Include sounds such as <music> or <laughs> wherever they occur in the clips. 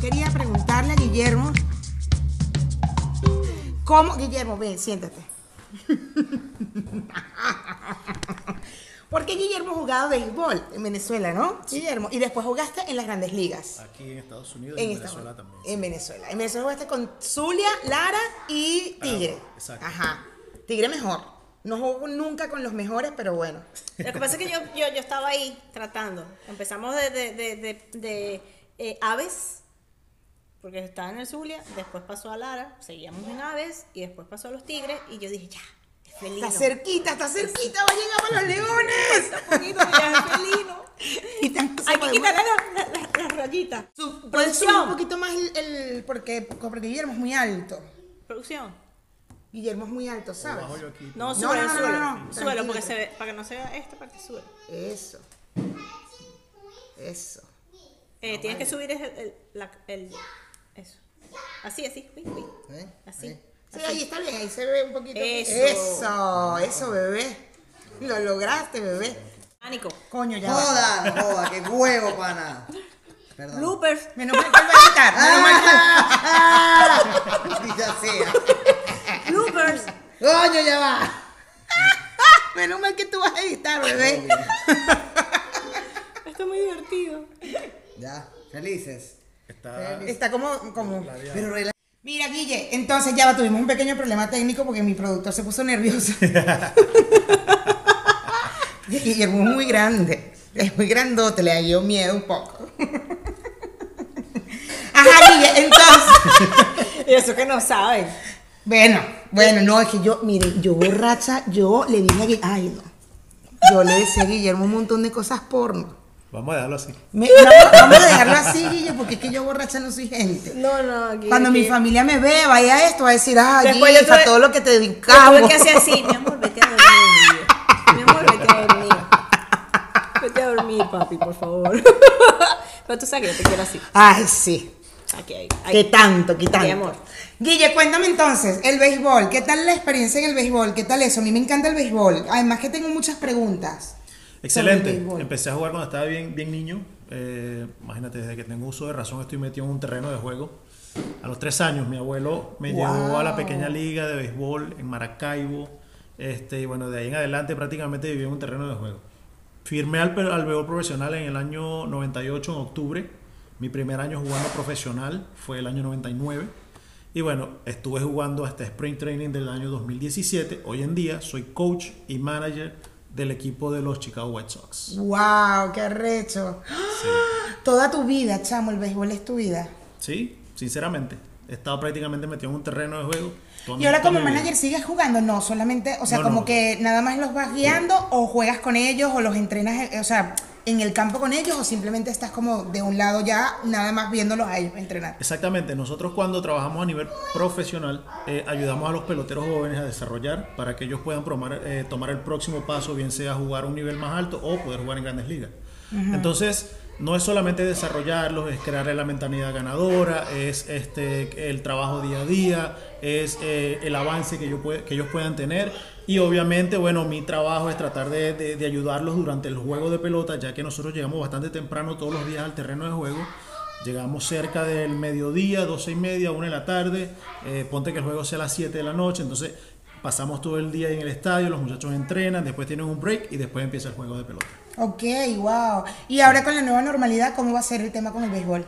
quería preguntarle a Guillermo. ¿Cómo? Guillermo, ven, siéntate. <laughs> Porque Guillermo ha jugado béisbol en Venezuela, ¿no? Guillermo. Y después jugaste en las grandes ligas. Aquí en Estados Unidos y En en Estados- Venezuela también. En Venezuela. En Venezuela jugaste con Zulia, Lara y Tigre. Exacto. Ajá. Tigre mejor. No jugó nunca con los mejores, pero bueno. Lo que pasa es que yo, yo, yo estaba ahí tratando. Empezamos de, de, de, de, de, eh, aves, porque estaba en el Zulia, después pasó a Lara, seguíamos en aves, y después pasó a los tigres, y yo dije, ya, es felino. Está cerquita, está cerquita, va a llegar a los leones. Un poquito, ya es felino. <laughs> Y Hay que quitarle las la, la- las rayitas. Puedes subir un poquito más el, el- porque, porque Guillermo es muy alto. Producción. Guillermo es muy alto, ¿sabes? No, No, súbelo, no, no, súbelo. no, no, Súbelo, porque se ve, para que no se vea esta parte, súbelo. Eso. Eso. Eh, tienes que subir el, el, la- el- eso. Así, así, uy, uy. ¿Eh? Así. Sí, así. ahí está bien, ahí se ve un poquito. Eso. Eso, eso, bebé. Lo lograste, bebé. Pánico. Coño, ya. va. Joda, no joda, qué huevo, pana. Perdón. Bloopers. Menos mal que va a editar. Menos mal que- <laughs> Ya sea. Bloopers. Coño, ya va. Menos mal que tú vas a editar, bebé. Esto es muy divertido. Ya, felices. Está Está como, como. Pero Mira, Guille, entonces ya va, tuvimos un pequeño problema técnico porque mi productor se puso nervioso. <laughs> Guillermo es muy grande, es muy grandote, le dio miedo un poco. Ajá, Guille, entonces. <laughs> Y eso que no saben. Bueno, bueno, no, es que yo, miren, yo borracha, yo le dije a Guillermo, ay no. Yo le decía a Guillermo un montón de cosas porno. Vamos a dejarlo así. Me- no, vamos a dejarlo así, Guille, porque es que yo borracha no soy gente. No, no, aquí. Cuando mi familia me ve, vaya esto, va a decir, ah, Después yo hija, tuve- todo lo que te Yo dedicamos. tuve que hacer así, mi amor, vete a dormir. Mi amor, vete a dormir. Vete a dormir, papi, por favor. <laughs> Pero tú sabes que yo te quiero así. Ay, sí. Aquí, ahí. Qué ahí. tanto, qué tanto. Mi amor. Guille, cuéntame entonces, el béisbol, ¿qué tal la experiencia en el béisbol? ¿Qué tal eso? A mí me encanta el béisbol. Además que tengo muchas preguntas. Excelente. Empecé a jugar cuando estaba bien, bien niño. Eh, imagínate, desde que tengo uso de razón estoy metido en un terreno de juego. A los tres años mi abuelo me llevó a la Wow. pequeña liga de béisbol en Maracaibo. Este, y bueno, de ahí en adelante prácticamente viví en un terreno de juego. Firmé al, al béisbol profesional en el año 98, en octubre. Mi primer año jugando profesional fue el año 99. Y bueno, estuve jugando hasta Spring Training del año 2017. Hoy en día soy coach y manager del equipo de los Chicago White Sox. ¡Wow! ¡Qué arrecho! ¡Ah! <gasps> Toda tu vida, chamo, el béisbol es tu vida. Sí, sinceramente. He estado prácticamente metido en un terreno de juego. Y ahora como manager sigues jugando, no, solamente, o sea, No, como no. que nada más los vas guiando o juegas con ellos o los entrenas, eh, o sea, en el campo con ellos o simplemente estás como de un lado ya, nada más viéndolos a ellos entrenar. Exactamente, nosotros cuando trabajamos a nivel profesional eh, ayudamos a los peloteros jóvenes a desarrollar para que ellos puedan eh, tomar el próximo paso, bien sea jugar a un nivel más alto o poder jugar en grandes ligas. Entonces, no es solamente desarrollarlos, es crearle la mentalidad ganadora, es este, el trabajo día a día, es eh, el avance que, yo pue- que ellos puedan tener y obviamente, bueno, mi trabajo es tratar de, de- de ayudarlos durante el juego de pelota, ya que nosotros llegamos bastante temprano todos los días al terreno de juego. Llegamos cerca del mediodía, 12 y media, 1 de la tarde. eh, ponte que el juego sea a las 7 de la noche. Entonces pasamos todo el día en el estadio, los muchachos entrenan, después tienen un break y después empieza el juego de pelota. Ok, wow. Y ahora con la nueva normalidad, ¿cómo va a ser el tema con el béisbol?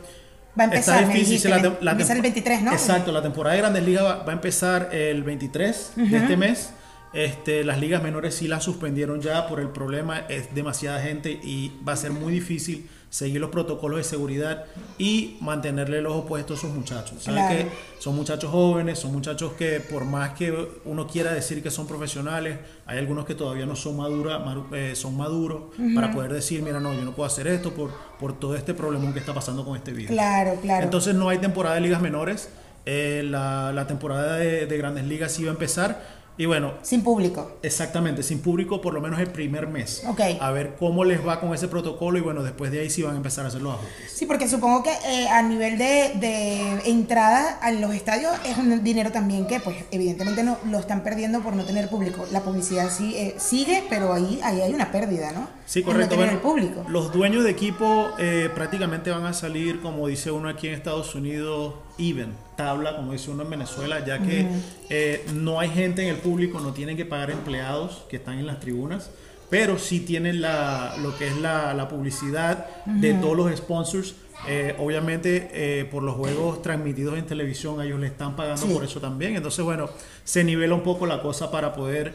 Va a empezar, Está difícil. dijiste, la la empieza el 23, ¿no? Exacto, la temporada de Grandes Ligas va, va a empezar el 23 de este mes. Este, las ligas menores sí las suspendieron ya por el problema, es demasiada gente y va a ser muy difícil seguir los protocolos de seguridad y mantenerle el ojo puesto a esos muchachos. ¿Sabes Claro. que son muchachos jóvenes, son muchachos que por más que uno quiera decir que son profesionales, hay algunos que todavía no son madura, eh, son maduros para poder decir, mira, no, yo no puedo hacer esto por, por todo este problemón que está pasando con este virus. Claro, claro. Entonces no hay temporada de ligas menores. Eh, la, la temporada de, de grandes ligas sí va a empezar. Y bueno, Sin público. exactamente, sin público por lo menos el primer mes. Ok. A ver cómo les va con ese protocolo y bueno, después de ahí sí van a empezar a hacer los ajustes. Sí, porque supongo que eh, a nivel de, de entrada a los estadios es un dinero también que, pues, evidentemente no lo están perdiendo por no tener público. La publicidad sí eh, sigue, pero ahí, ahí hay una pérdida, ¿no? Sí, correcto. No tener Bueno, el público. Los dueños de equipo eh, prácticamente van a salir, como dice uno aquí en Estados Unidos, even, tabla, como dice uno en Venezuela, ya que eh, no hay gente en el público, no tienen que pagar empleados que están en las tribunas, pero sí tienen la, lo que es la, la publicidad de todos los sponsors. Eh, obviamente eh, por los juegos transmitidos en televisión ellos le están pagando Sí. por eso también. Entonces, bueno, se nivela un poco la cosa para poder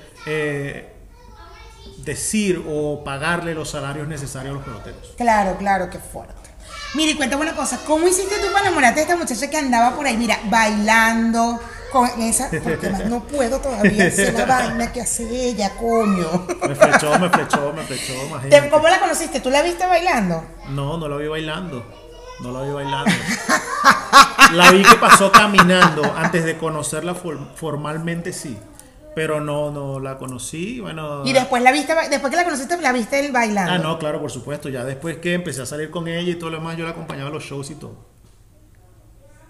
decir o pagarle los salarios necesarios a los peloteros. Claro, claro, qué fuerte. Mira, y cuéntame una cosa, ¿cómo hiciste tú para enamorarte de esta muchacha que andaba por ahí, mira, bailando con esa, porque más no puedo todavía <laughs> hacer la vaina que hace ella, coño. Me flechó, me flechó, me flechó, Te- imagínate. ¿Cómo la conociste? ¿Tú la viste bailando? No, no la vi bailando. No la vi bailando. La vi que pasó caminando. Antes de conocerla for- formalmente sí. Pero no, no la conocí. Bueno. Y después la viste, después que la conociste, la viste él bailando. Ah, no, claro, por supuesto. Ya después que empecé a salir con ella y todo lo demás, yo la acompañaba a los shows y todo.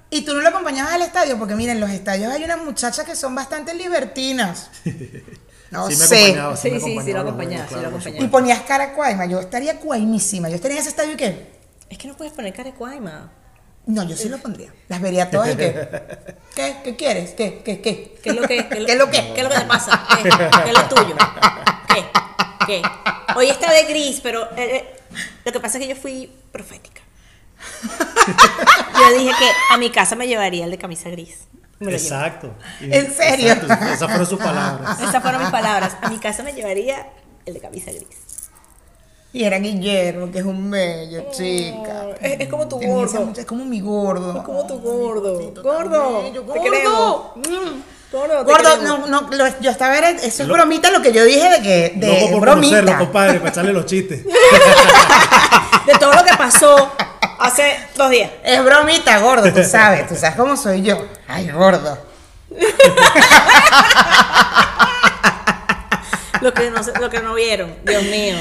Y tú no lo acompañabas al estadio, porque miren, en los estadios hay unas muchachas que son bastante libertinas. <laughs> No sí me sé. acompañaba, Sí, me sí, sí, lo acompañaba, sí, lo acompañaba. Y ponías cara cuaima. Yo estaría cuaimísima. Yo estaría en ese estadio y qué. Es que no puedes poner cara cuaima. No, yo sí lo pondría. Las vería todas y qué. <laughs> ¿Qué? ¿Qué quieres? ¿Qué? ¿Qué? ¿Qué? ¿Qué es lo que, ¿Qué es lo que? <laughs> ¿Qué es lo que te pasa? ¿Qué, qué es lo tuyo? ¿Qué? ¿Qué? Hoy está de gris, pero eh, eh, lo que pasa es que yo fui profética. Yo dije que a mi casa me llevaría el de camisa gris. Me lo llevé. Exacto. Y- ¿En serio? exacto, esas fueron sus palabras. <laughs> Esas fueron mis palabras. A mi casa me llevaría el de camisa gris. Y era Guillermo, que es un bello, chica. Es, es como tu Tenía esa gordo. mucha- Es como mi gordo. Es como tu gordo. Ay, Gordo. bello, Te gordo. queremos. Mm, Gordo, te Gordo, queremos. no, no, lo- yo estaba, era- eso es Lo- bromita lo que yo dije de que, de Loco por bromita. conocerlo, compadre, para echarle los chistes. De todo lo que pasó hace dos días. Es bromita, gordo, tú sabes, tú sabes cómo soy yo. Ay, gordo. Lo que no, lo que no vieron. Dios mío.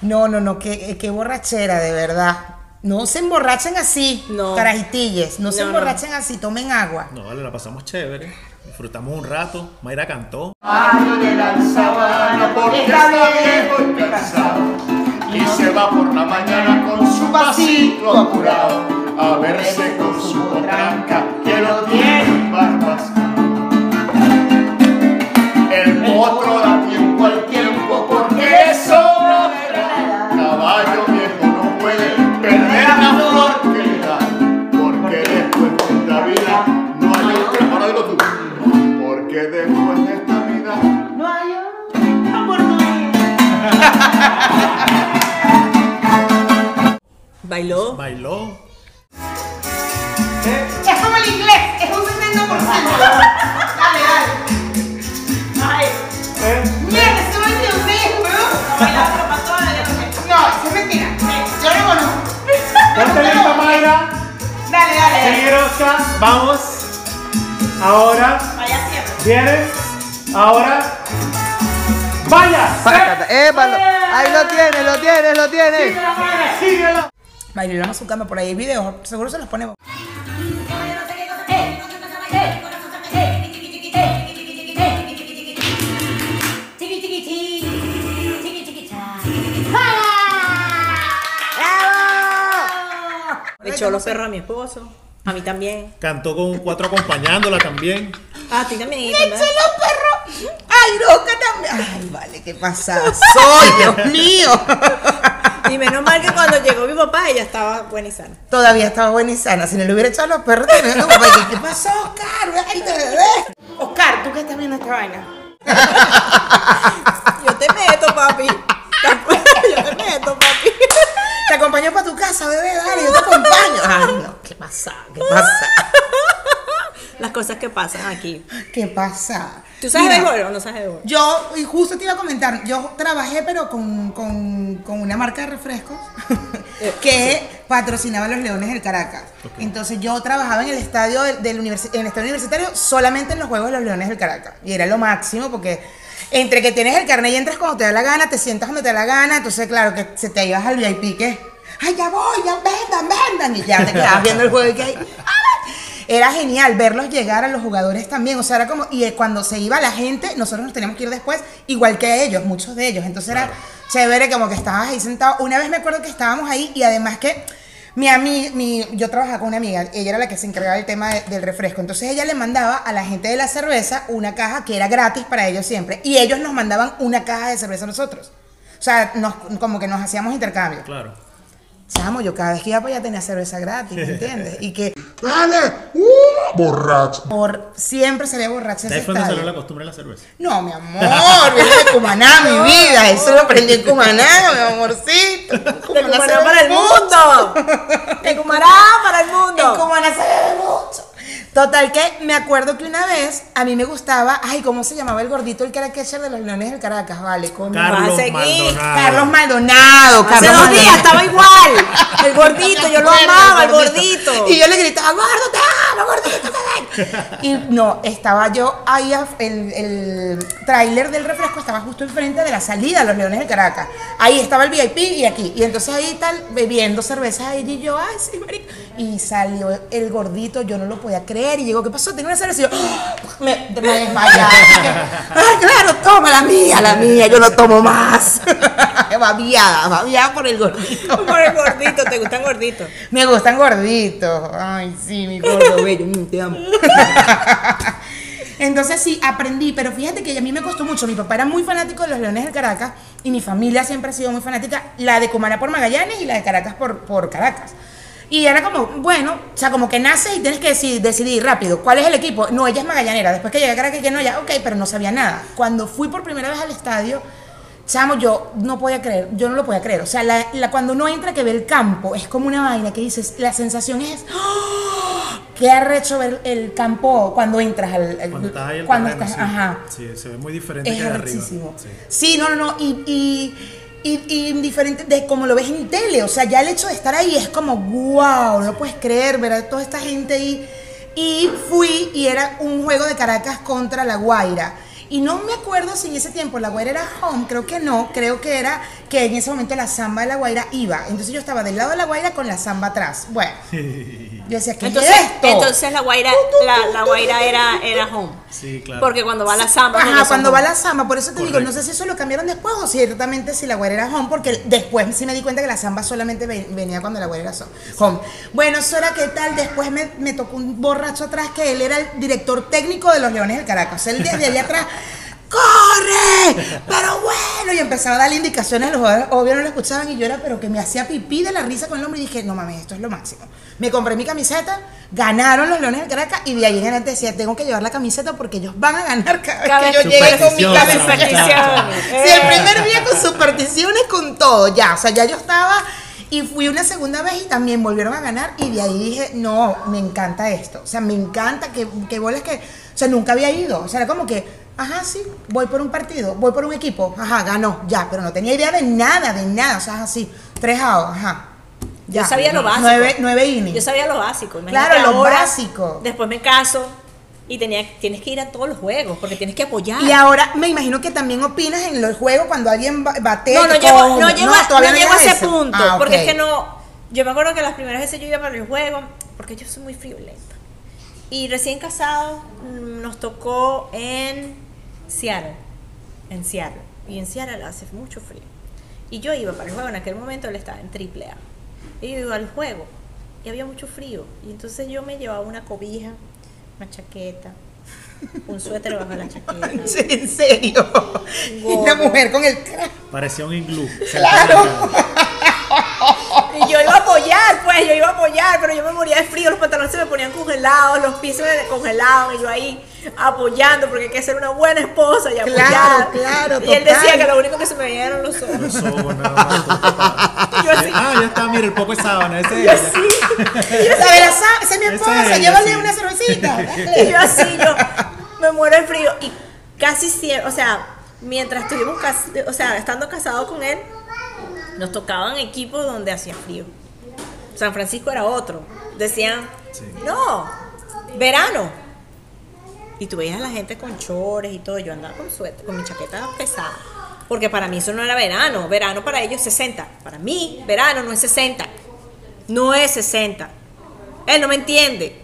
No, no, no, qué, qué borrachera, de verdad. No se emborrachen así, No. carajitilles. No, se No, no. emborrachen así, tomen agua. No, vale, la pasamos chévere. Disfrutamos un rato. Mayra cantó. Mario de la sabana porque está viejo y cansado y se va por la mañana con su vasito apurado a verse con su potranca que lo tiene barbascado. El potro Por ahí videos, seguro se los ponemos. Le echó los perros a mi esposo. A mí también. Cantó con cuatro acompañándola también. A ti también. ¡Echen ¿verdad? los perros! ¡Ay, Roca también! ¡Ay, vale, qué pasada <laughs> soy, Dios mío! <laughs> Y menos mal que cuando llegó mi papá ella estaba buena y sana. Todavía estaba buena y sana. Si no le hubiera echado los perros, tenía "Ay, ¿qué pasó, Oscar? Ay, te bebé. Oscar, ¿tú qué estás viendo esta vaina? <laughs> Yo te meto, papi. Yo te meto, papi. Te acompaño para tu casa, bebé, dale, yo te acompaño. Ay, no, ¿qué pasa? ¿Qué pasa? Las cosas que pasan aquí. ¿Qué pasa? ¿Tú sabes Mira, béisbol o no sabes béisbol? Yo, y justo te iba a comentar, yo trabajé, pero con, con, con una marca de refrescos. <laughs> que patrocinaba a los Leones del Caracas. Entonces yo trabajaba en el estadio del, del universi- en el estadio universitario solamente en los juegos de los Leones del Caracas. Y era lo máximo porque entre que tienes el carnet y entras cuando te da la gana, te sientas cuando te da la gana, entonces claro que se te ibas al VIP que, ay ya voy, ya vendan, vendan, y ya te quedabas viendo el juego y que "Ay, era genial verlos llegar a los jugadores también, o sea, era como, y eh, cuando se iba la gente, nosotros nos teníamos que ir después, igual que ellos, muchos de ellos, entonces era chévere como que estabas ahí sentado, una vez me acuerdo que estábamos ahí y además que mi amiga, mi, yo trabajaba con una amiga, ella era la que se encargaba del tema de- del refresco, entonces ella le mandaba a la gente de la cerveza una caja que era gratis para ellos siempre, y ellos nos mandaban una caja de cerveza a nosotros, o sea, nos, como que nos hacíamos intercambio. Claro. Chamo, yo cada vez que iba para allá tenía cerveza gratis, ¿me entiendes? Y que <laughs> ¡Dale! ¡Uh! Borracho. por siempre salía borracha De ahí fue estadio. salió la costumbre de la cerveza. No, mi amor, <laughs> viene de Cumaná, mi vida. Eso lo aprendí en Cumaná, mi amorcito. De Cumaná Cumaná se para el mundo. De Cumaná para el En mundo. Cumaná se bebe mucho. Total que me acuerdo que una vez a mí me gustaba, ay, ¿cómo se llamaba el gordito, el que era catcher de los Leones del Caracas? Vale, con Carlos seguir. Maldonado. Carlos Maldonado. Hace Carlos dos Maldonado. días estaba igual. El gordito, <laughs> yo lo amaba, el gordito. Y yo le gritaba, gordo, te amo, gordito, te amo". Y no, estaba yo ahí, el, el tráiler del refresco estaba justo enfrente de la salida a los Leones del Caracas. Ahí estaba el VIP y aquí. Y entonces ahí tal, bebiendo cerveza ahí y yo, ay, sí, marico. Y salió el gordito, yo no lo podía creer. Y llegó, ¿qué pasó? Tengo una cerveza y yo, ¡ah! me, me desmayé. Ay, claro, toma la mía, la mía, yo no tomo más. <laughs> babiada, babiada por el gordito. Por el gordito, ¿te gustan gorditos? <laughs> Me gustan gorditos. Ay, sí, mi gordo bello, mm, te amo. <laughs> Entonces sí, aprendí, pero fíjate que a mí me costó mucho. Mi papá era muy fanático de los Leones del Caracas y mi familia siempre ha sido muy fanática, la de Cumaná por Magallanes y la de Caracas por, por Caracas. Y era como, bueno, o sea, como que naces y tienes que decidir, decidir rápido, ¿cuál es el equipo? No, ella es magallanera. Después que llegué a Caracas, que no, ya, ok, pero no sabía nada. Cuando fui por primera vez al estadio, chamo, yo no podía creer, yo no lo podía creer. O sea, la, la- cuando uno entra que ve el campo, es como una vaina que dices, la sensación es, ¡ah! qué arrecho ver el campo cuando entras al... al- Cuando estás ahí el cuando terreno, estás- sí. ajá. Sí, se ve muy diferente Es que de arriba. Sí. Sí, no, no, no. Y, y, y, y diferente de como lo ves en tele. O sea, ya el hecho de estar ahí es como, wow, no puedes creer, ver a toda esta gente ahí. Y fui y era un juego de Caracas contra La Guaira. Y no me acuerdo si en ese tiempo La Guaira era home, creo que no, creo que era que en ese momento la samba de La Guaira iba. Entonces yo estaba del lado de La Guaira con la samba atrás. Bueno, yo decía, ¿qué Entonces, es esto? entonces la guaira, la, la guaira era, era home. Sí, claro. Porque cuando va la samba. Ajá, cuando home. va la samba, por eso te digo, no sé si eso lo cambiaron después o ciertamente si la güera era home, porque después sí me di cuenta que la samba solamente ve- venía cuando la güera era home. Bueno, eso era qué tal, después me, me tocó un borracho atrás que él era el director técnico de los Leones del Caracas, él desde allá atrás, ¡corre! Pero bueno, y empezaba a darle indicaciones a los jugadores, obvio no lo escuchaban y yo era, pero que me hacía pipí de la risa con el hombre y dije, no mames, esto es lo máximo. Me compré mi camiseta, ganaron los Leones del Caracas y de ahí en adelante decía, tengo que llevar la camiseta porque ellos van a ganar cada vez que yo llegue con mi camiseta. Sí, el primer día con supersticiones, con todo, ya, o sea, ya yo estaba y fui una segunda vez y también volvieron a ganar y de ahí dije, no, me encanta esto, o sea, me encanta que, que bolas que, o sea, nunca había ido, o sea, era como que, ajá, sí, voy por un partido, voy por un equipo, ajá, ganó, ya, pero no tenía idea de nada, de nada, o sea, así, tres ajá. Yo sabía lo básico. Nueve, nueve innings. Yo sabía lo básico. imagínate Claro, lo ahora, básico. Después me caso y tenía, tienes que ir a todos los juegos porque tienes que apoyar. Y ahora me imagino que también opinas en los juegos cuando alguien ba- batea. no, no llego, no llego, no llego a ese punto. Ah, Porque es que no. Yo me acuerdo que las primeras veces yo iba para el juego, porque yo soy muy friolenta. Y recién casado mm, nos tocó en Seattle. En Seattle. Y en Seattle hace mucho frío. Y yo iba para el juego, en aquel momento él estaba en triple A. Y yo iba al juego. Y había mucho frío. Y entonces yo me llevaba una cobija, una chaqueta, un suéter bajo la chaqueta. <laughs> En serio. Y una mujer con el Parecía un iglú. Claro. Y yo iba apoyar, pues, yo iba a apoyar, pero yo me moría de frío, los pantalones se me ponían congelados, los pies se me congelaban, y yo ahí apoyando, porque hay que ser una buena esposa y apoyar. Claro, claro, Y él total. decía que lo único que se me veían eran los ojos. Los ojos nada más. tu papá. Y yo así, Ah, ya está, mira, el poco de sábana. Ese es yo ella. La así, de la sa- esa es mi esposa, es ella, llévale sí. una cervecita. <laughs> y yo así, yo me muero de frío. Y casi siempre, o sea, mientras estuvimos, cas- o sea, estando casado con él, nos tocaban equipos donde hacía frío. San Francisco era otro. Decían, Sí. no, verano. Y tú veías a la gente con chores y todo. Yo andaba con suéter, con mi chaqueta pesada. Porque para mí eso no era verano. Verano para ellos es 60. Para mí, verano no es 60. No es 60. Él no me entiende.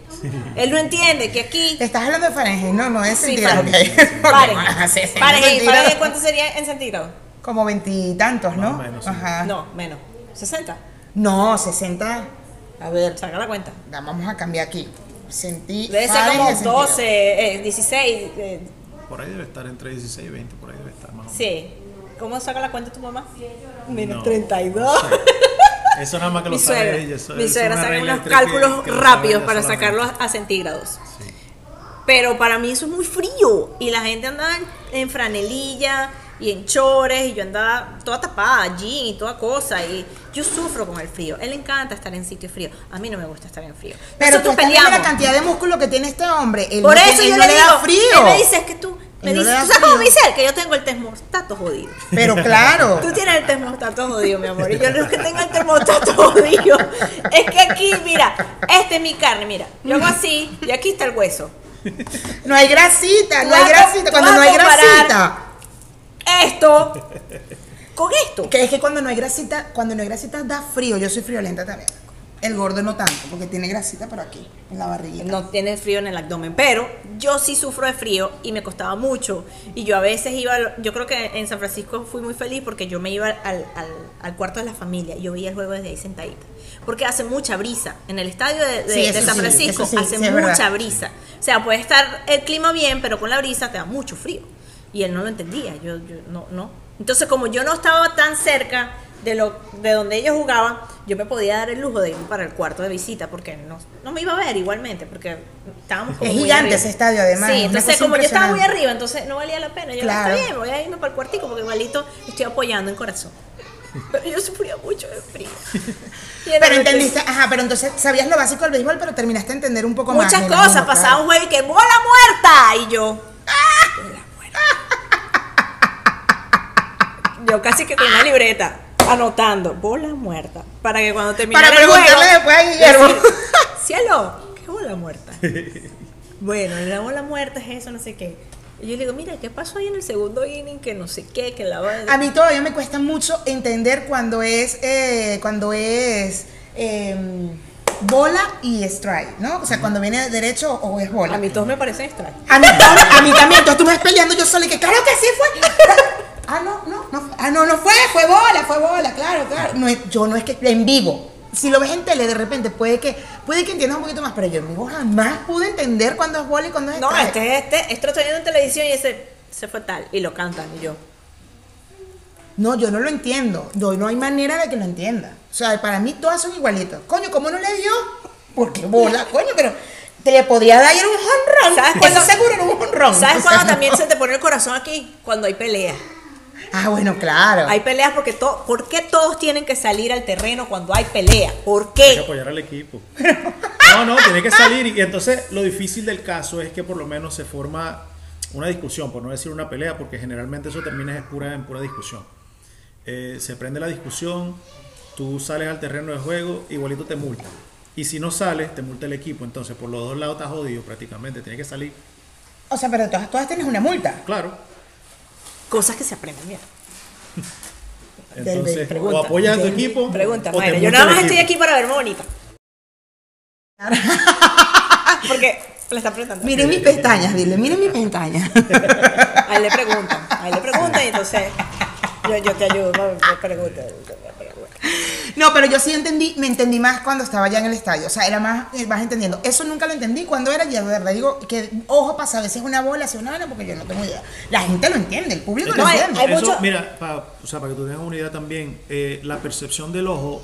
Él no entiende que aquí. Estás hablando de Fahrenheit, no, no es Sí, centígrado. Fahrenheit. Fahrenheit. Sí, Fahrenheit, centígrado. Fahrenheit, ¿cuánto sería en centígrados? Como veintitantos, ¿no? Más o menos, sí. Ajá. No, menos. 60. No, 60. A ver, Saca la cuenta. la vamos a cambiar aquí. Sentí. Debe ser como centígrado. 12, eh, 16. eh, Por ahí debe estar entre 16 y 20, por ahí debe estar más o menos. sí. ¿Cómo saca la cuenta tu mamá? Menos No, 32. no sé. Eso nada más que <laughs> lo Mi sabe suegra, ella. Eso, mi suegra saca unos que- cálculos que sabe rápidos para sacarlos a centígrados. Sí. Pero para mí eso es muy frío. Y la gente andaba en, en franelilla y en chores. Y yo andaba toda tapada, jean y toda cosa. Y yo sufro con el frío. Él le encanta estar en sitio frío. A mí no me gusta estar en frío. Pero tú viendo la peleamos. cantidad de músculo que tiene este hombre. Él Por no eso tiene- yo él le no digo, le da frío. Él me dice, es que tú, me no dice, ¿tú sabes cómo me dice él? Que yo tengo el termostato jodido. Pero claro. <laughs> Tú tienes el termostato jodido, mi amor. Y yo no es que tenga el termostato jodido. Es que aquí, mira, esta es mi carne, mira. Yo hago así y aquí está el hueso. No hay grasita, no hay grasita. Cuando no hay grasita. Esto con esto. Que es que cuando no hay grasita, cuando no hay grasita da frío. Yo soy friolenta también. El gordo no tanto, porque tiene grasita por aquí, en la barriguita. No tiene frío en el abdomen, pero yo sí sufro de frío y me costaba mucho. Y yo a veces iba, yo creo que en San Francisco fui muy feliz porque yo me iba al, al- al cuarto de la familia yo veía el juego desde ahí sentadita. Porque hace mucha brisa. En el estadio de, de- Sí, de eso San Francisco sí, hace mucha brisa. O sea, puede estar el clima bien, pero con la brisa te da mucho frío. Y él no lo entendía. Yo, yo no, no. Entonces, como yo no estaba tan cerca de lo de donde ellos jugaban, yo me podía dar el lujo de ir para el cuarto de visita porque no, no me iba a ver igualmente porque estábamos como Es muy gigante arriba. ese estadio, además, Sí, entonces como yo estaba muy arriba, entonces no valía la pena. Yo Claro. está bien, voy a irme para el cuartico porque igualito estoy apoyando en corazón. <laughs> Pero yo sufría mucho de frío. <laughs> Pero entendiste, ajá, pero entonces sabías lo básico del béisbol, pero terminaste a entender un poco más. Muchas cosas, pasaba un juego y que bola muerta y yo. "Bola muerta". Yo casi que con una libreta anotando bola muerta para que cuando terminara Para el juego preguntarle después a Guillermo. decir, cielo qué bola muerta bueno la bola muerta es eso no sé qué. Y yo le digo mira qué pasó ahí en el segundo inning que no sé qué que la A mí todavía me cuesta mucho entender cuando es, eh, cuando es eh, bola y strike, ¿no? O sea, cuando viene de derecho o es bola. a mí todos me parecen extraños A mí, a mí también, entonces tú me ves peleando yo sola y que claro que sí fue. <laughs> Ah, no, no, no, fue- ah, no, no fue, fue bola, fue bola, claro, claro. No es, yo no es que en vivo. Si lo ves en tele de repente puede que puede que entiendas un poquito más, pero yo en vivo jamás pude entender cuándo es bola y cuándo es no strike. este este esto lo estoy viendo en televisión y ese se fue tal y lo cantan y yo No, yo no lo entiendo. No, no hay manera de que lo entienda. O sea, para mí todas son igualitas. Coño, ¿cómo no le dio? Porque bola, <laughs> coño, pero te le podría dar un honrón. ¿Sabes Eso cuándo- seguro era un honrón. ¿Sabes O sea, cuándo también se te pone el corazón aquí? Cuando hay peleas. Ah, bueno, claro. Hay peleas porque to- ¿por qué todos tienen que salir al terreno cuando hay pelea? ¿Por Hay que qué? apoyar al equipo. No, no, tiene que salir. Y entonces lo difícil del caso es que por lo menos se forma una discusión, por no decir una pelea, porque generalmente eso termina en pura, en pura discusión. Eh, se prende la discusión, tú sales al terreno de juego, igualito te multan. Y si no sales, te multa el equipo. Entonces, por los dos lados estás jodido prácticamente. Tienes que salir. O sea, pero todas, todas tienes una multa. Claro. Cosas que se aprenden bien. <laughs> Del- Entonces, pregunta. o apoyas a tu equipo. Pregunta, o te. Yo nada más estoy aquí para verme bonita. <laughs> Porque le está preguntando. Miren mis pestañas, dile, miren mis pestañas. <laughs> A él le preguntan. A él le preguntan y entonces yo, yo te ayudo. No, me pregunta. No, pero yo sí entendí, me entendí más cuando estaba ya en el estadio. O sea, era más, eh, más entendiendo. Eso nunca lo entendí cuando era ya de verdad. Digo que ojo pasa, a veces es una bola, si es una bola, porque yo no tengo idea. La gente lo entiende, el público No, lo hay- entiende. hay Eso, mucho- Mira, pa- o sea, para que tú tengas una idea también, eh, la percepción del ojo,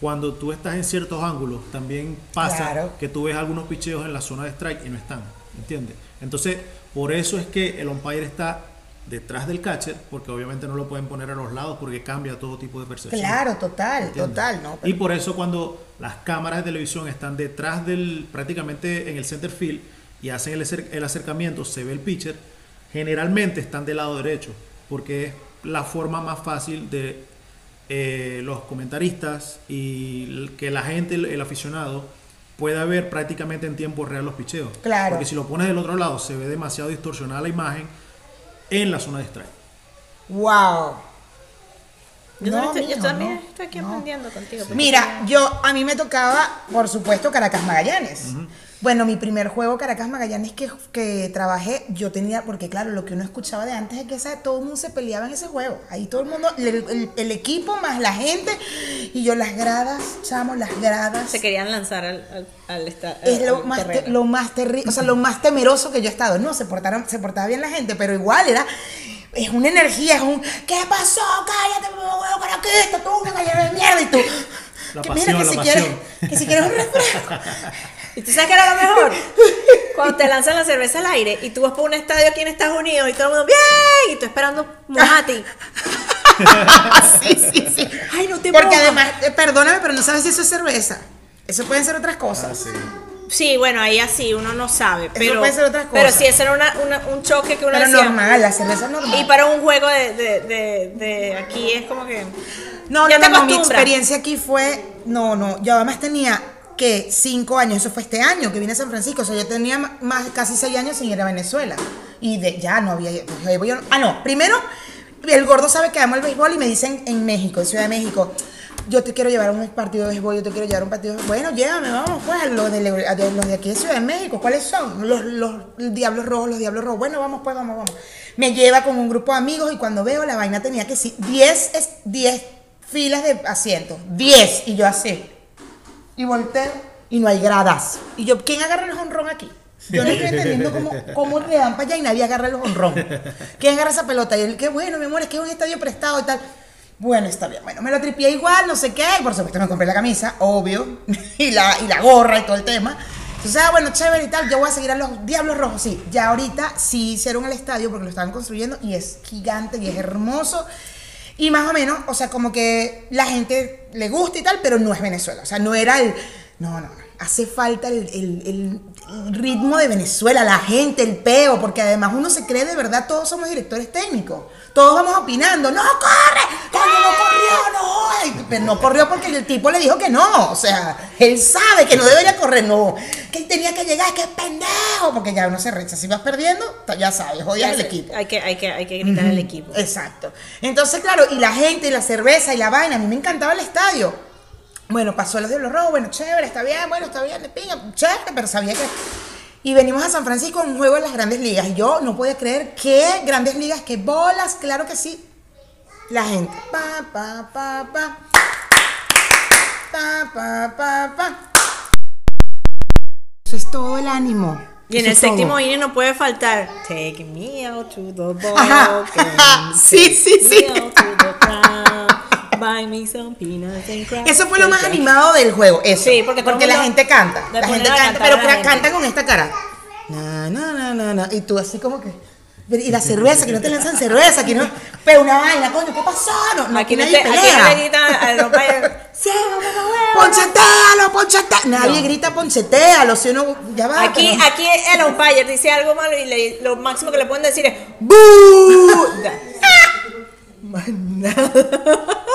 cuando tú estás en ciertos ángulos, también pasa Claro. que tú ves algunos picheos en la zona de strike y no están, ¿entiendes? Entonces, por eso es que el umpire está detrás del catcher, porque obviamente no lo pueden poner a los lados porque cambia todo tipo de percepción. Claro, total, ¿entiendes? total, ¿no? Y por eso cuando las cámaras de televisión están detrás del, prácticamente en el center field y hacen el, acer- el acercamiento, se ve el pitcher, generalmente están del lado derecho, porque es la forma más fácil de eh, los comentaristas y que la gente, el, el aficionado, pueda ver prácticamente en tiempo real los picheos. Claro. Porque si lo pones del otro lado, se ve demasiado distorsionada la imagen en la zona de strike. Wow. Yo, No, también estoy, yo mijo, también no, estoy aquí no. aprendiendo contigo. Mira, yo a mí me tocaba, por supuesto, Caracas Magallanes. Bueno, mi primer juego Caracas Magallanes que, que trabajé, yo tenía, porque claro, lo que uno escuchaba de antes es que esa- todo el mundo se peleaba en ese juego. Ahí todo el mundo, el, el- el equipo más la gente, y yo las gradas, chamo, las gradas. se querían lanzar al, al, al esta- Es lo al más, te- terreno. lo más terrible, o sea, lo más temeroso que yo he estado. No, se portaron, se portaba bien la gente, pero igual era, es una energía, es un, ¿qué pasó? Cállate, me huevo caraquista, tú una gallera de mierda y tú. La que pasión, que la si pasión. quieres, que si quieres un refresco. <laughs> ¿Y tú sabes qué era lo mejor? Cuando te lanzan la cerveza al aire y tú vas por un estadio aquí en Estados Unidos y todo el mundo, ¡bien! Y tú esperando mojate. <laughs> sí, sí, sí. Ay, no te Porque mojas. además, eh, perdóname, pero no sabes si eso es cerveza. Eso pueden ser otras cosas. Sí, bueno, ahí así uno no sabe. Pero, puede ser otras pero cosas. si ese era una- una- un choque que uno Pero decía. normal, la cerveza es normal. Y para un juego de, de, de, de aquí es como que. No, no, no, mi experiencia aquí fue, no, no, yo además tenía que cinco años, eso fue este año que vine a San Francisco, o sea, yo tenía más casi seis años sin ir a Venezuela y de, ya no había, yo- yo- ah no, primero el gordo sabe que amo el béisbol y me dicen en México, en Ciudad de México, yo te quiero llevar a un partido de béisbol, yo te quiero llevar a un partido de bueno, llévame, vamos, pues, los de, los de aquí de Ciudad de México, ¿cuáles son? Los, los Diablos Rojos, los Diablos Rojos, bueno, vamos, pues, vamos, vamos. Me lleva con un grupo de amigos y cuando veo la vaina tenía que sí, 10 es 10 filas de asientos, 10, y yo así. Y volteo y no hay gradas. Y yo, ¿quién agarra el honrón aquí? Yo no estoy entendiendo cómo, cómo le dan para allá y nadie agarra el honrón. ¿Quién agarra esa pelota? Y él, qué bueno, mi amor, es que es un estadio prestado y tal. Bueno, está bien. Bueno, me lo tripié igual, no sé qué. Por supuesto me compré la camisa, obvio. <laughs> Y la, y la gorra y todo el tema. Entonces, ah, bueno, chévere y tal. Yo voy a seguir a los Diablos Rojos. Sí, ya ahorita sí hicieron el estadio porque lo estaban construyendo y es gigante y es hermoso. Y más o menos, o sea, como que la gente le gusta y tal, pero no es Venezuela. O sea, no era el. No, no, no. Hace falta el, el- el- el ritmo de Venezuela, la gente, el peo, porque además uno se cree de verdad, todos somos directores técnicos. Todos vamos opinando, no corre, coño, no corrió, no jodas". Pero no corrió porque el tipo le dijo que no. O sea, él sabe que no debería correr, no. Que él tenía que llegar, que es pendejo, porque ya uno se recha. Si vas perdiendo, ya sabes, odias el equipo. Hay que, hay que, hay que gritar al equipo. Exacto. Entonces, claro, y la gente, y la cerveza, y la vaina, a mí me encantaba el estadio. Bueno, pasó los Diablos Rojos, bueno, chévere, está bien, bueno, está bien, de pinga, chévere, pero sabía que... Y venimos a San Francisco a un juego en las grandes ligas. Y yo no podía creer que grandes ligas, que bolas, claro que sí. La gente. Pa, pa, pa, pa. Pa, pa, pa, pa. Eso es todo el ánimo. Y en el séptimo inning no puede faltar. Take me out to the Ajá. ballgame. <laughs> Sí, sí, sí. Take me out to the. Buy me some peanuts and crackers. Eso fue lo más animado del juego, eso. Sí, porque todo el la mundo gente canta. le La ponen gente a canta, cantar pero a la gente. canta con esta cara. Na, na, na, na, na. Y tú así como que. Y la cerveza, que no te lanzan cerveza, que no. Pero una vaina, coño, ¿qué pasó? No, no, Aquí aquí no, nadie te, aquí no pelea. le gritan al. <laughs> Ponchetealo, ponchetealo. Nadie grita ponchetealo, si uno. Ya va. Aquí, pero- aquí el umpire dice algo malo y le- lo máximo que le pueden decir es ¡Bú! <laughs> Más nada. <laughs>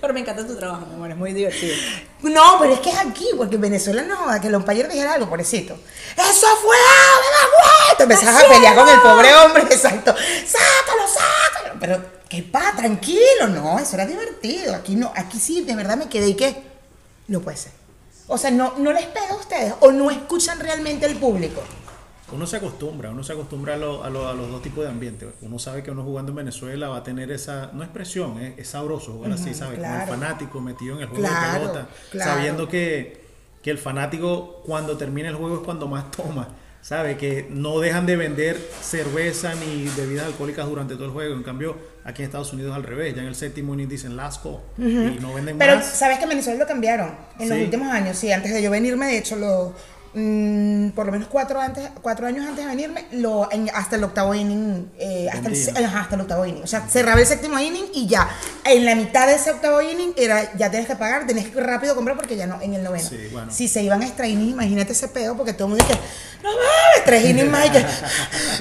Pero me encanta tu trabajo, mi amor, es muy divertido. No, pero es que es aquí, porque en Venezuela no joda que el umpire dijera algo, pobrecito. ¡Eso fue de Te empezás a pelear con el pobre hombre, <laughs> exacto. ¡Sácalo, sácalo! Pero, ¿qué pa? Tranquilo, no, eso era divertido. Aquí no, aquí sí, de verdad me quedé y qué. No puede ser. O sea, no, no les pega a ustedes o no escuchan realmente al público. Uno se acostumbra, uno se acostumbra a, lo- a lo- a los dos tipos de ambiente. Uno sabe que uno jugando en Venezuela va a tener esa, no es presión, es, es sabroso jugar así, ¿sabes? claro. Como el fanático metido en el juego Claro, de pelota, claro. sabiendo que, que el fanático cuando termina el juego es cuando más toma, ¿sabe? Que no dejan de vender cerveza ni bebidas alcohólicas durante todo el juego. En cambio, aquí en Estados Unidos al revés, ya en el séptimo inning dicen last call y no venden Pero más. sabes que en Venezuela lo cambiaron en los últimos años. Sí, antes de yo venirme, de hecho, lo, mm, por lo menos cuatro, antes, cuatro años antes de venirme, lo, en- hasta el octavo inning, eh, hasta, el, hasta el octavo inning. O sea, cerraba el séptimo inning y ya. En la mitad de ese octavo inning era, ya tienes que pagar, tenés que rápido comprar porque ya no, en el noveno. Sí, bueno. Si se iban a extra innings, imagínate ese pedo porque todo el mundo dice, no tres innings más y que,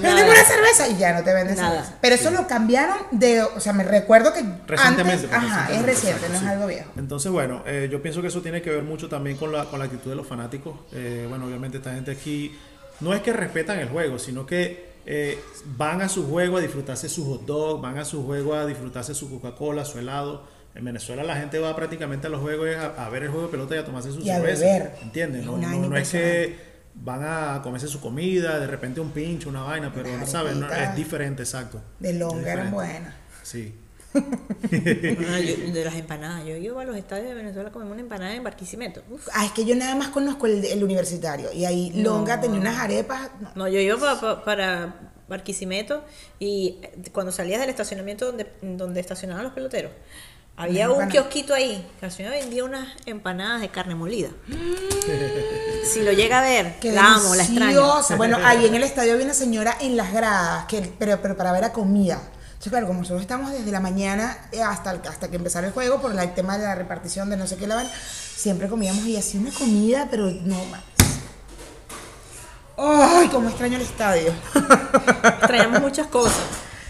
vendemos una cerveza y ya no te venden Nada. cerveza. Pero eso lo cambiaron de, o sea, me recuerdo que Recientemente, antes, ajá, es reciente, no es sí. algo viejo. Entonces, bueno, eh, yo pienso que eso tiene que ver mucho también con la, con la actitud de los fanáticos. Eh, bueno, obviamente esta gente aquí no es que respetan el juego, sino que eh, van a su juego a disfrutarse su hot dog, van a su juego a disfrutarse su Coca-Cola, su helado. En Venezuela la gente va prácticamente a los juegos a, a ver el juego de pelota y a tomarse su Y a cerveza. beber. ¿Entiendes? Es No, no- no es que van a comerse su comida, de repente un pincho, una vaina, pero no sabes, no, es diferente, exacto. De longa eran buenas. Sí. Yo- <laughs> de las empanadas. Yo iba a los estadios de Venezuela a comerme una empanada en Barquisimeto. Uf. Ah, es que yo nada más conozco el, el universitario. Y ahí Longa tenía unas arepas. no. No, yo iba pa- pa- para Barquisimeto y eh, cuando salías del estacionamiento donde, donde estacionaban los peloteros, había un kiosquito ahí que la señora vendía unas empanadas de carne molida. <laughs> si lo llega a ver, Qué la amo, la extraño. deliciosa. Bueno, ahí en el estadio había una señora en las gradas, que, pero, pero para ver a comida. Entonces, claro, como nosotros estamos desde la mañana eh, hasta, hasta que empezara el juego, por el tema de la repartición de no sé qué la van, siempre comíamos y hacía una comida, pero no más. ¡Ay, cómo extraño el estadio! <laughs> Extrañamos muchas cosas.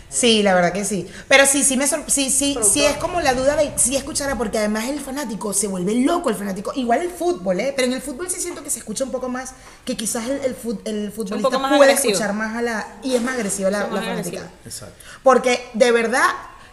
Sí, la verdad que sí. Pero sí, sí me sí, sí, sí es como la duda de si escuchara, porque además el fanático se vuelve loco el fanático. Igual el fútbol, ¿eh? Pero en el fútbol sí siento que se escucha un poco más, que quizás el, el, fut- el futbolista puede agresivo. escuchar más a la. Y es más agresiva la, fanática. Exacto. Porque de verdad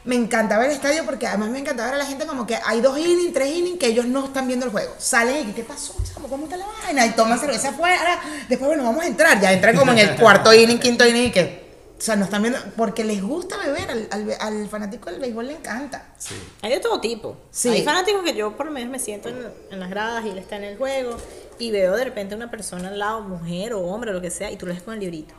me encantaba el estadio, porque además me encantaba ver a la gente como que hay dos innings, tres innings que ellos no están viendo el juego. Salen y ¿qué pasó, chamo? ¿Cómo está la vaina? Y toman cerveza afuera. Después, bueno, vamos a entrar. Ya entran como en el cuarto inning, quinto inning y que. O sea, no están viendo. Porque les gusta beber. Al, al, al fanático del béisbol le encanta. Sí. Hay de todo tipo. Sí. Hay fanáticos que yo por lo menos me siento en, en las gradas y él está en el juego y veo de repente una persona al lado, mujer o hombre, lo que sea, y tú le ves con el librito.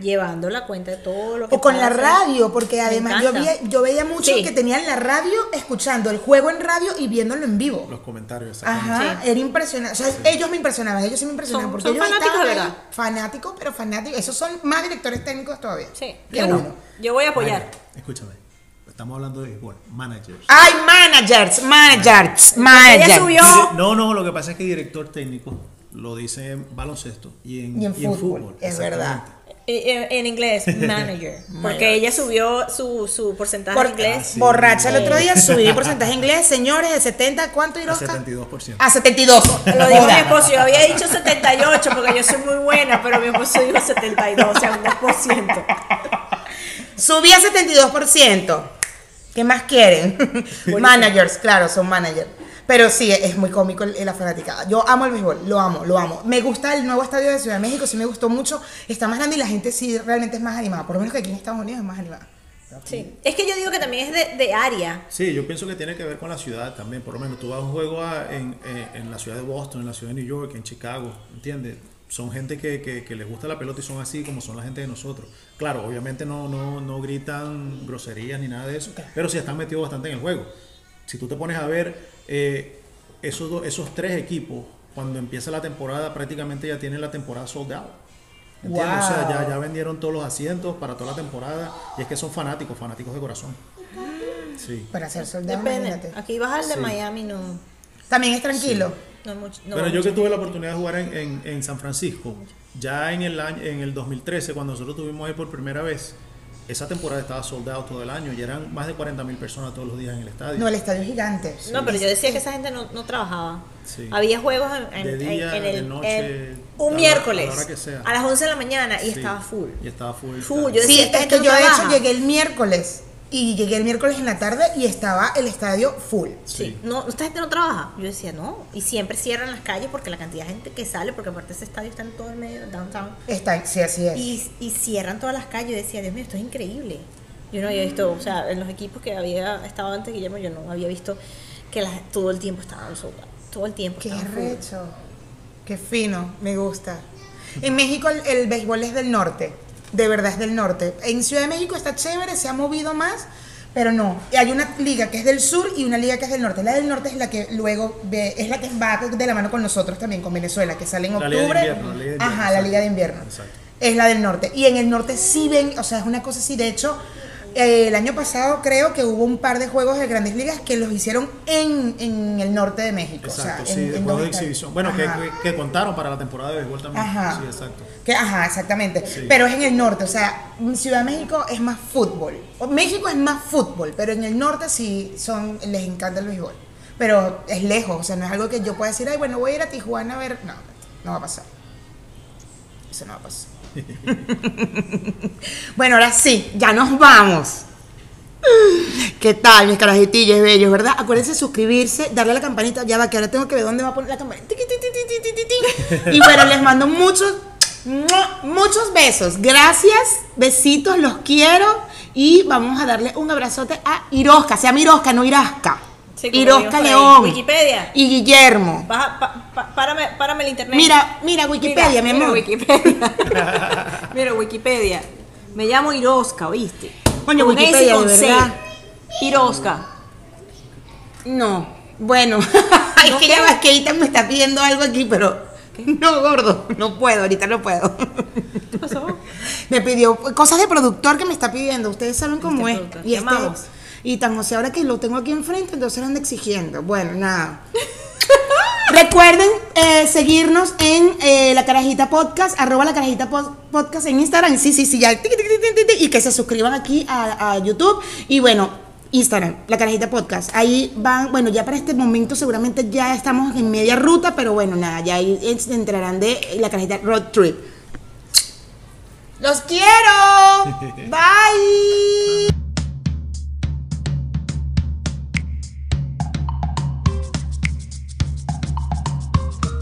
Llevando la cuenta de todo lo que O con la radio, porque Me además yo, vi- yo veía mucho Sí. que tenían la radio escuchando el juego en radio y viéndolo en vivo. Los comentarios, exactamente. Ajá, era impresionante. O sea, ellos me impresionaban, ellos sí me impresionaban. Son- porque son ellos fanáticos de verdad. Fanáticos, pero fanáticos. Esos son más directores técnicos todavía. Sí, Que yo no. uno. Yo voy a apoyar. Escúchame. Estamos hablando de béisbol, managers. Ay, managers, managers, Ella managers. subió. No, no, lo que pasa es que director técnico lo dice en baloncesto y en, Y en fútbol, es verdad. Eh, En, en inglés, <laughs> manager. Porque ella subió su, su porcentaje Por- inglés. sí. Borracha el otro día, subí el <laughs> porcentaje inglés, señores, de 70, ¿cuánto A Irosca? 72%. A 72. Lo dijo mi esposo, yo había dicho 78 porque yo soy muy buena, pero mi esposo dijo 72, o sea, un 2%. Subí a 72%. ¿Qué más quieren? <laughs> <laughs> managers, claro, son managers. Pero sí, es muy cómico el- la fanaticada. Yo amo el béisbol, lo amo, lo amo. Me gusta el nuevo estadio de Ciudad de México, sí me gustó mucho. Está más grande y la gente sí realmente es más animada. Por lo menos que aquí en Estados Unidos es más animada. Sí. Es que yo digo que también es de, de área. Sí, yo pienso que tiene que ver con la ciudad también. Por lo menos tú vas a un juego a- en, en- en la ciudad de Boston, en la ciudad de New York, en Chicago, ¿entiendes? Son gente que, que, que les gusta la pelota y son así como son la gente de nosotros. Claro, obviamente no, no, no gritan groserías ni nada de eso, pero sí están metidos bastante en el juego. Si tú te pones a ver eh, esos, do- esos tres equipos, cuando empieza la temporada, prácticamente ya tienen la temporada sold out. ¿Entiendes? O sea, Wow. ya, ya vendieron todos los asientos para toda la temporada y es que son fanáticos, fanáticos de corazón. Sí. Para hacer soldado, Depende. imagínate. Aquí vas al de Miami, no. También es tranquilo. No mucho, no Pero yo mucho. que tuve la oportunidad de jugar en, en- en San Francisco, ya en el año, en el 2013, cuando nosotros tuvimos ahí por primera vez, esa temporada estaba soldado todo el año y eran más de 40 mil personas todos los días en el estadio. No, el estadio es gigante. No, pero yo decía que esa gente no, no trabajaba. Sí. Había juegos en, en- De día, en el, de noche, en- a un la- miércoles a la hora que sea. a las 11 de la mañana y Sí. estaba full. Y estaba full. Full, yo Sí, decía, esta es gente que no yo de hecho trabaja. llegué el miércoles y llegué el miércoles en la tarde y estaba el estadio full. Sí. No, esta gente no trabaja. Yo decía, no. Y siempre cierran las calles porque la cantidad de gente que sale, porque aparte ese estadio está en todo el medio, downtown. Está, sí, así es. Y, y cierran todas las calles. Yo decía, Dios mío, esto es increíble. Yo no había visto, o sea, en los equipos que había estado antes Guillermo, yo no había visto que las- todo el tiempo estaban soldados. Todo el tiempo Qué full. recho. Qué fino, me gusta. En México el, el béisbol es del norte, de verdad es del norte. En Ciudad de México está chévere, se ha movido más, Pero no, hay una liga que es del sur y una liga que es del norte. La del norte es la que luego ve, es la que va de la mano con nosotros también, con Venezuela, que sale en La liga de octubre. invierno, la liga de invierno, Ajá, la liga de invierno. Exacto. Es la del norte. Y en el norte sí ven, o sea, es una cosa así. De hecho, el año pasado creo que hubo un par de juegos de grandes ligas que los hicieron en, en el norte de México. Exacto, o sea, sí, en, de en juegos de exhibición. Bueno, que, que- contaron para la temporada de béisbol también. Ajá. Sí, exacto. Que, ajá, exactamente. Sí. Pero es en el norte, o sea, Ciudad de México es más fútbol. México es más fútbol, pero en el norte sí son, les encanta el béisbol. Pero es lejos, o sea, no es algo que yo pueda decir, ay, bueno, voy a ir a Tijuana a ver. No, no va a pasar. Eso no va a pasar. <laughs> bueno, ahora sí, ya nos vamos. ¿Qué tal, mis carajitillos bellos, verdad? Acuérdense de suscribirse, darle a la campanita. Ya va, que ahora tengo que ver dónde va a poner la campanita. Y bueno, les mando muchos, muchos besos. Gracias, besitos, los quiero. Y vamos a darle un abrazote a Irosca. Se llama Irosca, no Irasca. Sí, Irosca. León. Wikipedia. Y Guillermo. Baja, pa- pa- párame, párame el internet. Mira, mira, Wikipedia, mi mira amor. Wikipedia. <laughs> mira, Wikipedia. Me llamo Iroska, ¿oíste? Coño, Con Wikipedia, con de C. verdad. Iroska. No, bueno, <laughs> <laughs> es ¿No que ya me está pidiendo algo aquí, pero no, gordo, no puedo, ahorita no puedo. ¿Qué pasó? Me pidió cosas de productor que me está pidiendo, ustedes saben cómo Este es. productor, Y este. Y tan José ahora que lo tengo aquí enfrente, entonces anda exigiendo. Bueno, nada. <laughs> Recuerden eh, seguirnos en eh, la carajita podcast, arroba la carajita po- podcast en Instagram. Sí, sí, sí, ya. Y que se suscriban aquí a, a YouTube. Y bueno, Instagram, la carajita podcast. Ahí van, bueno, ya para este momento seguramente ya estamos en media ruta, pero bueno, nada, ya ahí se enterarán de la carajita Road Trip. ¡Los quiero! <laughs> ¡Bye!